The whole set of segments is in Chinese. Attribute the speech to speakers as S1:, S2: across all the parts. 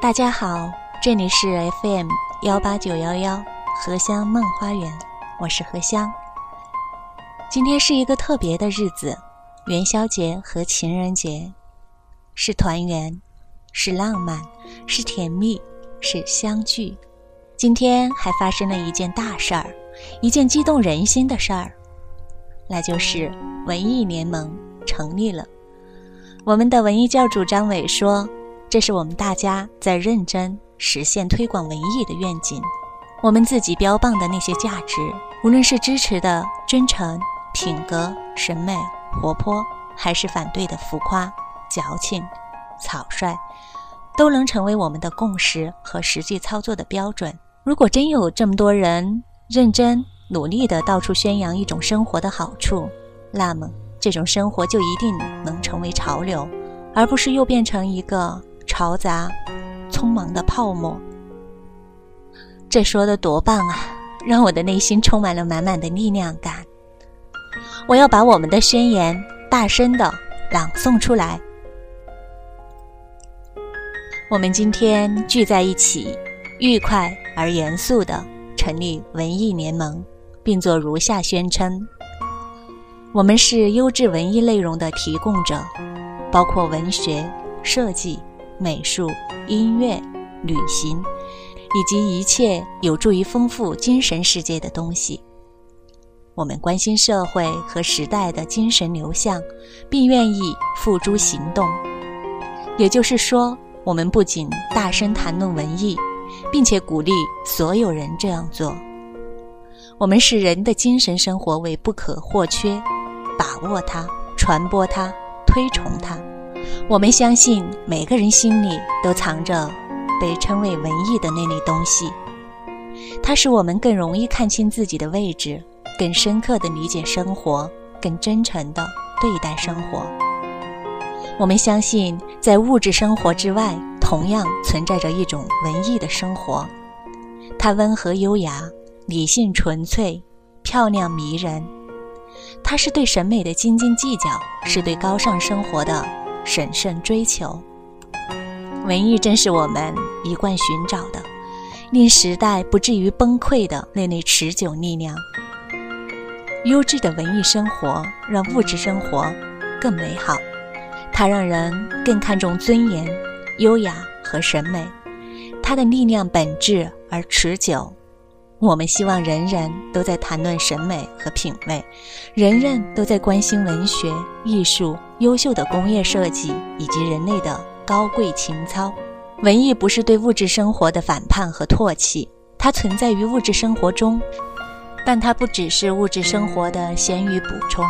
S1: 大家好，这里是 FM 幺八九幺幺荷香梦花园，我是荷香。今天是一个特别的日子，元宵节和情人节，是团圆，是浪漫，是甜蜜，是相聚。今天还发生了一件大事儿，一件激动人心的事儿，那就是文艺联盟成立了。我们的文艺教主张伟说。这是我们大家在认真实现推广文艺的愿景。我们自己标榜的那些价值，无论是支持的真诚、品格、审美、活泼，还是反对的浮夸、矫情、草率，都能成为我们的共识和实际操作的标准。如果真有这么多人认真努力地到处宣扬一种生活的好处，那么这种生活就一定能成为潮流，而不是又变成一个。嘈杂、匆忙的泡沫，这说的多棒啊！让我的内心充满了满满的力量感。我要把我们的宣言大声的朗诵出来。我们今天聚在一起，愉快而严肃的成立文艺联盟，并做如下宣称：我们是优质文艺内容的提供者，包括文学、设计。美术、音乐、旅行，以及一切有助于丰富精神世界的东西。我们关心社会和时代的精神流向，并愿意付诸行动。也就是说，我们不仅大声谈论文艺，并且鼓励所有人这样做。我们视人的精神生活为不可或缺，把握它，传播它，推崇它。我们相信每个人心里都藏着被称为文艺的那类东西，它使我们更容易看清自己的位置，更深刻地理解生活，更真诚地对待生活。我们相信，在物质生活之外，同样存在着一种文艺的生活，它温和优雅、理性纯粹、漂亮迷人，它是对审美的斤斤计较，是对高尚生活的。审慎追求，文艺正是我们一贯寻找的，令时代不至于崩溃的那类持久力量。优质的文艺生活让物质生活更美好，它让人更看重尊严、优雅和审美，它的力量本质而持久。我们希望人人都在谈论审美和品味，人人都在关心文学、艺术、优秀的工业设计以及人类的高贵情操。文艺不是对物质生活的反叛和唾弃，它存在于物质生活中，但它不只是物质生活的咸鱼补充，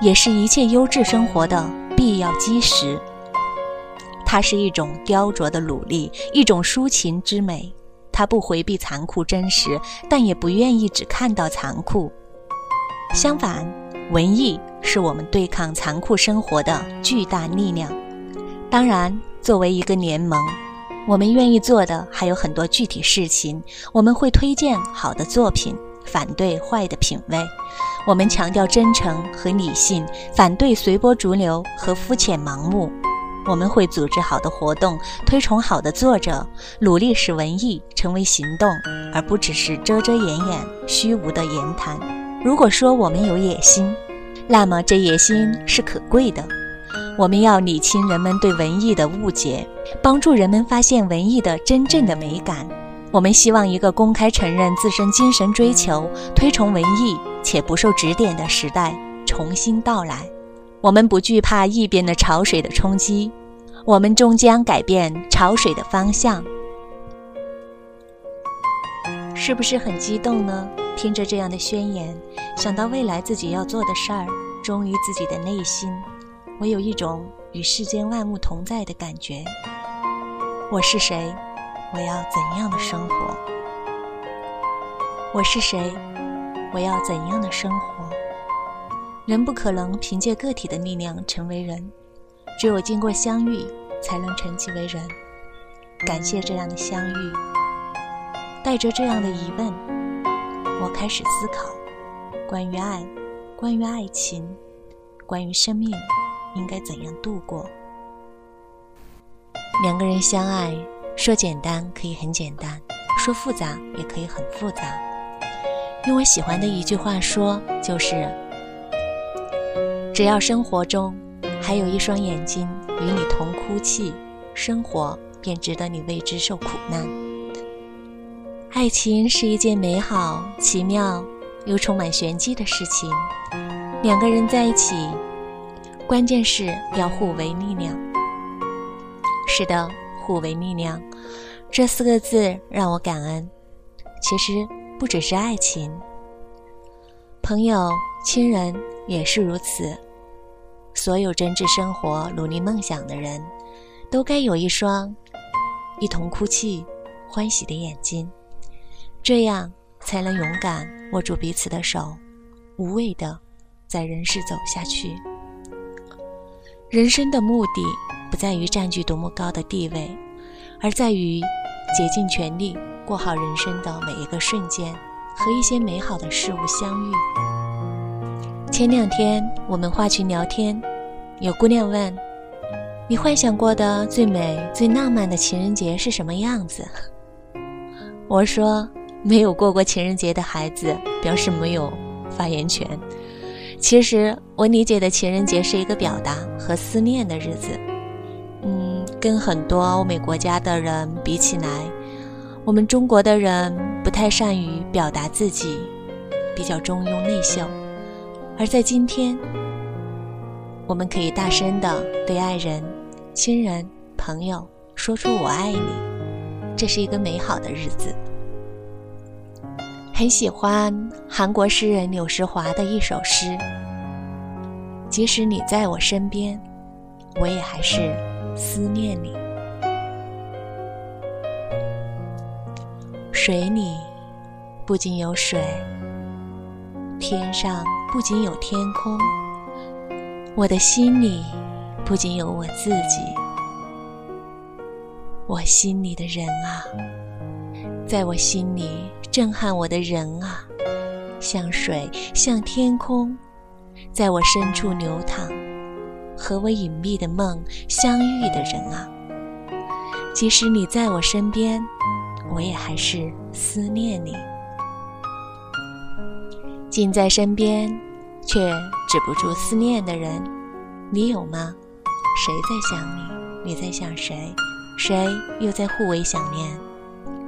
S1: 也是一切优质生活的必要基石。它是一种雕琢的努力，一种抒情之美。他不回避残酷真实，但也不愿意只看到残酷。相反，文艺是我们对抗残酷生活的巨大力量。当然，作为一个联盟，我们愿意做的还有很多具体事情。我们会推荐好的作品，反对坏的品味。我们强调真诚和理性，反对随波逐流和肤浅盲目。我们会组织好的活动，推崇好的作者，努力使文艺成为行动，而不只是遮遮掩掩、虚无的言谈。如果说我们有野心，那么这野心是可贵的。我们要理清人们对文艺的误解，帮助人们发现文艺的真正的美感。我们希望一个公开承认自身精神追求、推崇文艺且不受指点的时代重新到来。我们不惧怕异变的潮水的冲击，我们终将改变潮水的方向。是不是很激动呢？听着这样的宣言，想到未来自己要做的事儿，忠于自己的内心，我有一种与世间万物同在的感觉。我是谁？我要怎样的生活？我是谁？我要怎样的生活？人不可能凭借个体的力量成为人，只有经过相遇，才能成其为人。感谢这样的相遇，带着这样的疑问，我开始思考：关于爱，关于爱情，关于生命，应该怎样度过？两个人相爱，说简单可以很简单，说复杂也可以很复杂。用我喜欢的一句话说，就是：只要生活中还有一双眼睛与你同哭泣，生活便值得你为之受苦难。爱情是一件美好、奇妙又充满玄机的事情。两个人在一起，关键是要互为力量。是的，互为力量这四个字让我感恩。其实不只是爱情，朋友、亲人也是如此。所有真挚生活、努力梦想的人，都该有一双一同哭泣、欢喜的眼睛。这样才能勇敢握住彼此的手，无畏的在人世走下去。人生的目的不在于占据多么高的地位，而在于竭尽全力过好人生的每一个瞬间，和一些美好的事物相遇。前两天我们花群聊天，有姑娘问：“你幻想过的最美、最浪漫的情人节是什么样子？”我说。没有过过情人节的孩子表示没有发言权。其实我理解的情人节是一个表达和思念的日子。嗯，跟很多欧美国家的人比起来，我们中国的人不太善于表达自己，比较中庸内秀。而在今天，我们可以大声的对爱人、亲人、朋友说出“我爱你”，这是一个美好的日子。很喜欢韩国诗人柳石华的一首诗：“即使你在我身边，我也还是思念你。水里不仅有水，天上不仅有天空，我的心里不仅有我自己。我心里的人啊，在我心里。”震撼我的人啊，像水，像天空，在我深处流淌；和我隐秘的梦相遇的人啊，即使你在我身边，我也还是思念你。近在身边，却止不住思念的人，你有吗？谁在想你？你在想谁？谁又在互为想念？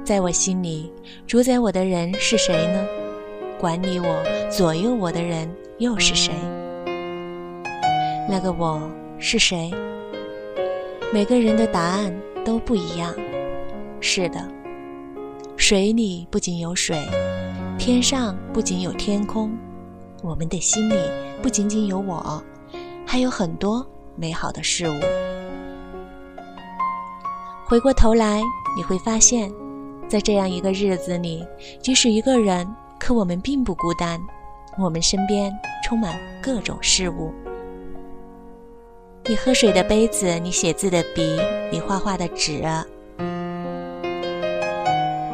S1: 在我心里，主宰我的人是谁呢？管理我、左右我的人又是谁？那个我是谁？每个人的答案都不一样。是的，水里不仅有水，天上不仅有天空，我们的心里不仅仅有我，还有很多美好的事物。回过头来，你会发现。在这样一个日子里，即使一个人，可我们并不孤单。我们身边充满各种事物：你喝水的杯子，你写字的笔，你画画的纸。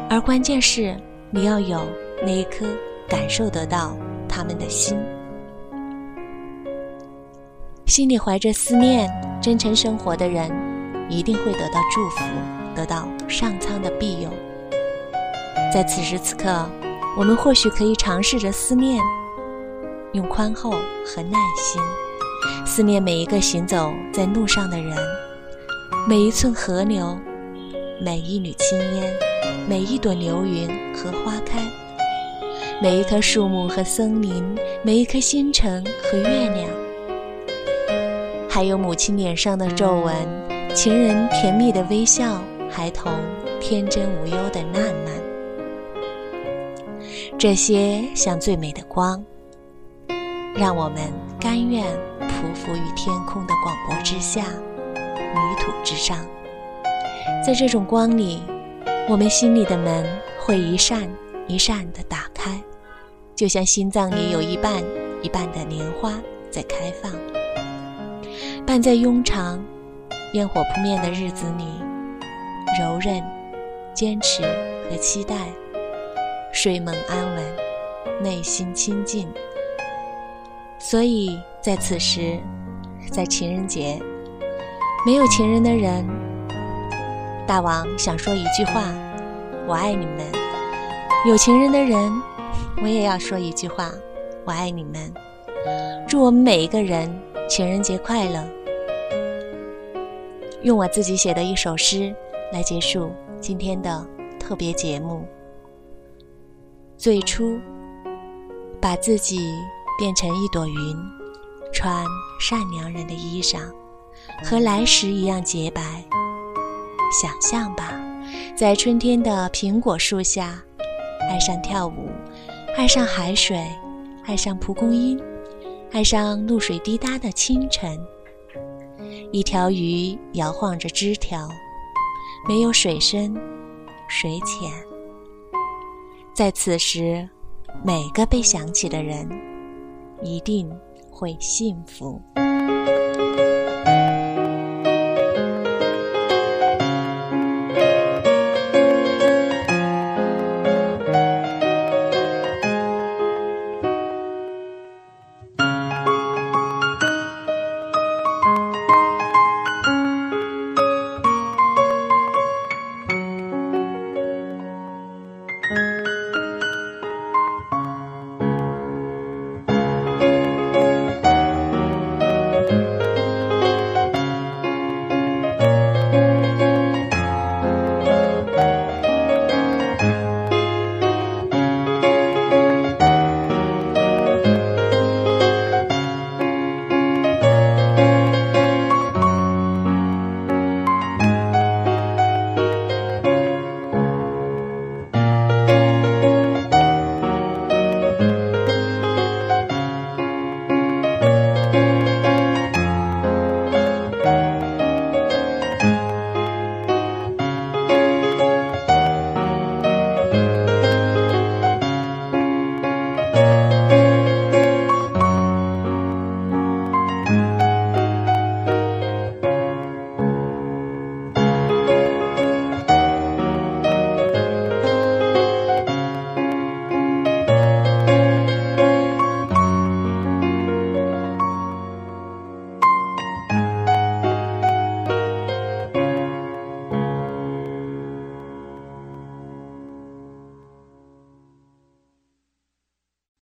S1: 而关键是，你要有那一颗感受得到他们的心，心里怀着思念、真诚生活的人，一定会得到祝福，得到上苍的庇佑。在此时此刻，我们或许可以尝试着思念，用宽厚和耐心思念每一个行走在路上的人，每一寸河流，每一缕青烟，每一朵流云和花开，每一棵树木和森林，每一颗星辰和月亮，还有母亲脸上的皱纹，情人甜蜜的微笑，孩童天真无忧的烂漫。这些像最美的光，让我们甘愿匍匐于天空的广博之下，泥土之上。在这种光里，我们心里的门会一扇一扇的打，就像心脏里有一半一半的莲花在开放。伴在庸长、烟火扑面的日子里，柔韧、坚持和期待。睡梦安稳，内心清静。所以在此时，在情人节，没有情人的人，大王想说一句话：我爱你们。有情人的人，我也要说一句话：我爱你们。祝我们每一个人情人节快乐。用我自己写的一首诗来结束今天的特别节目。最初，把自己变成一朵云，穿善良人的衣裳，和来时一样洁白。想象吧，在春天的苹果树下，爱上跳舞，爱上海水，爱上蒲公英，爱上露水滴答的清晨。一条鱼摇晃着枝条，没有水深，水浅。在此时，每个被想起的人，一定会幸福。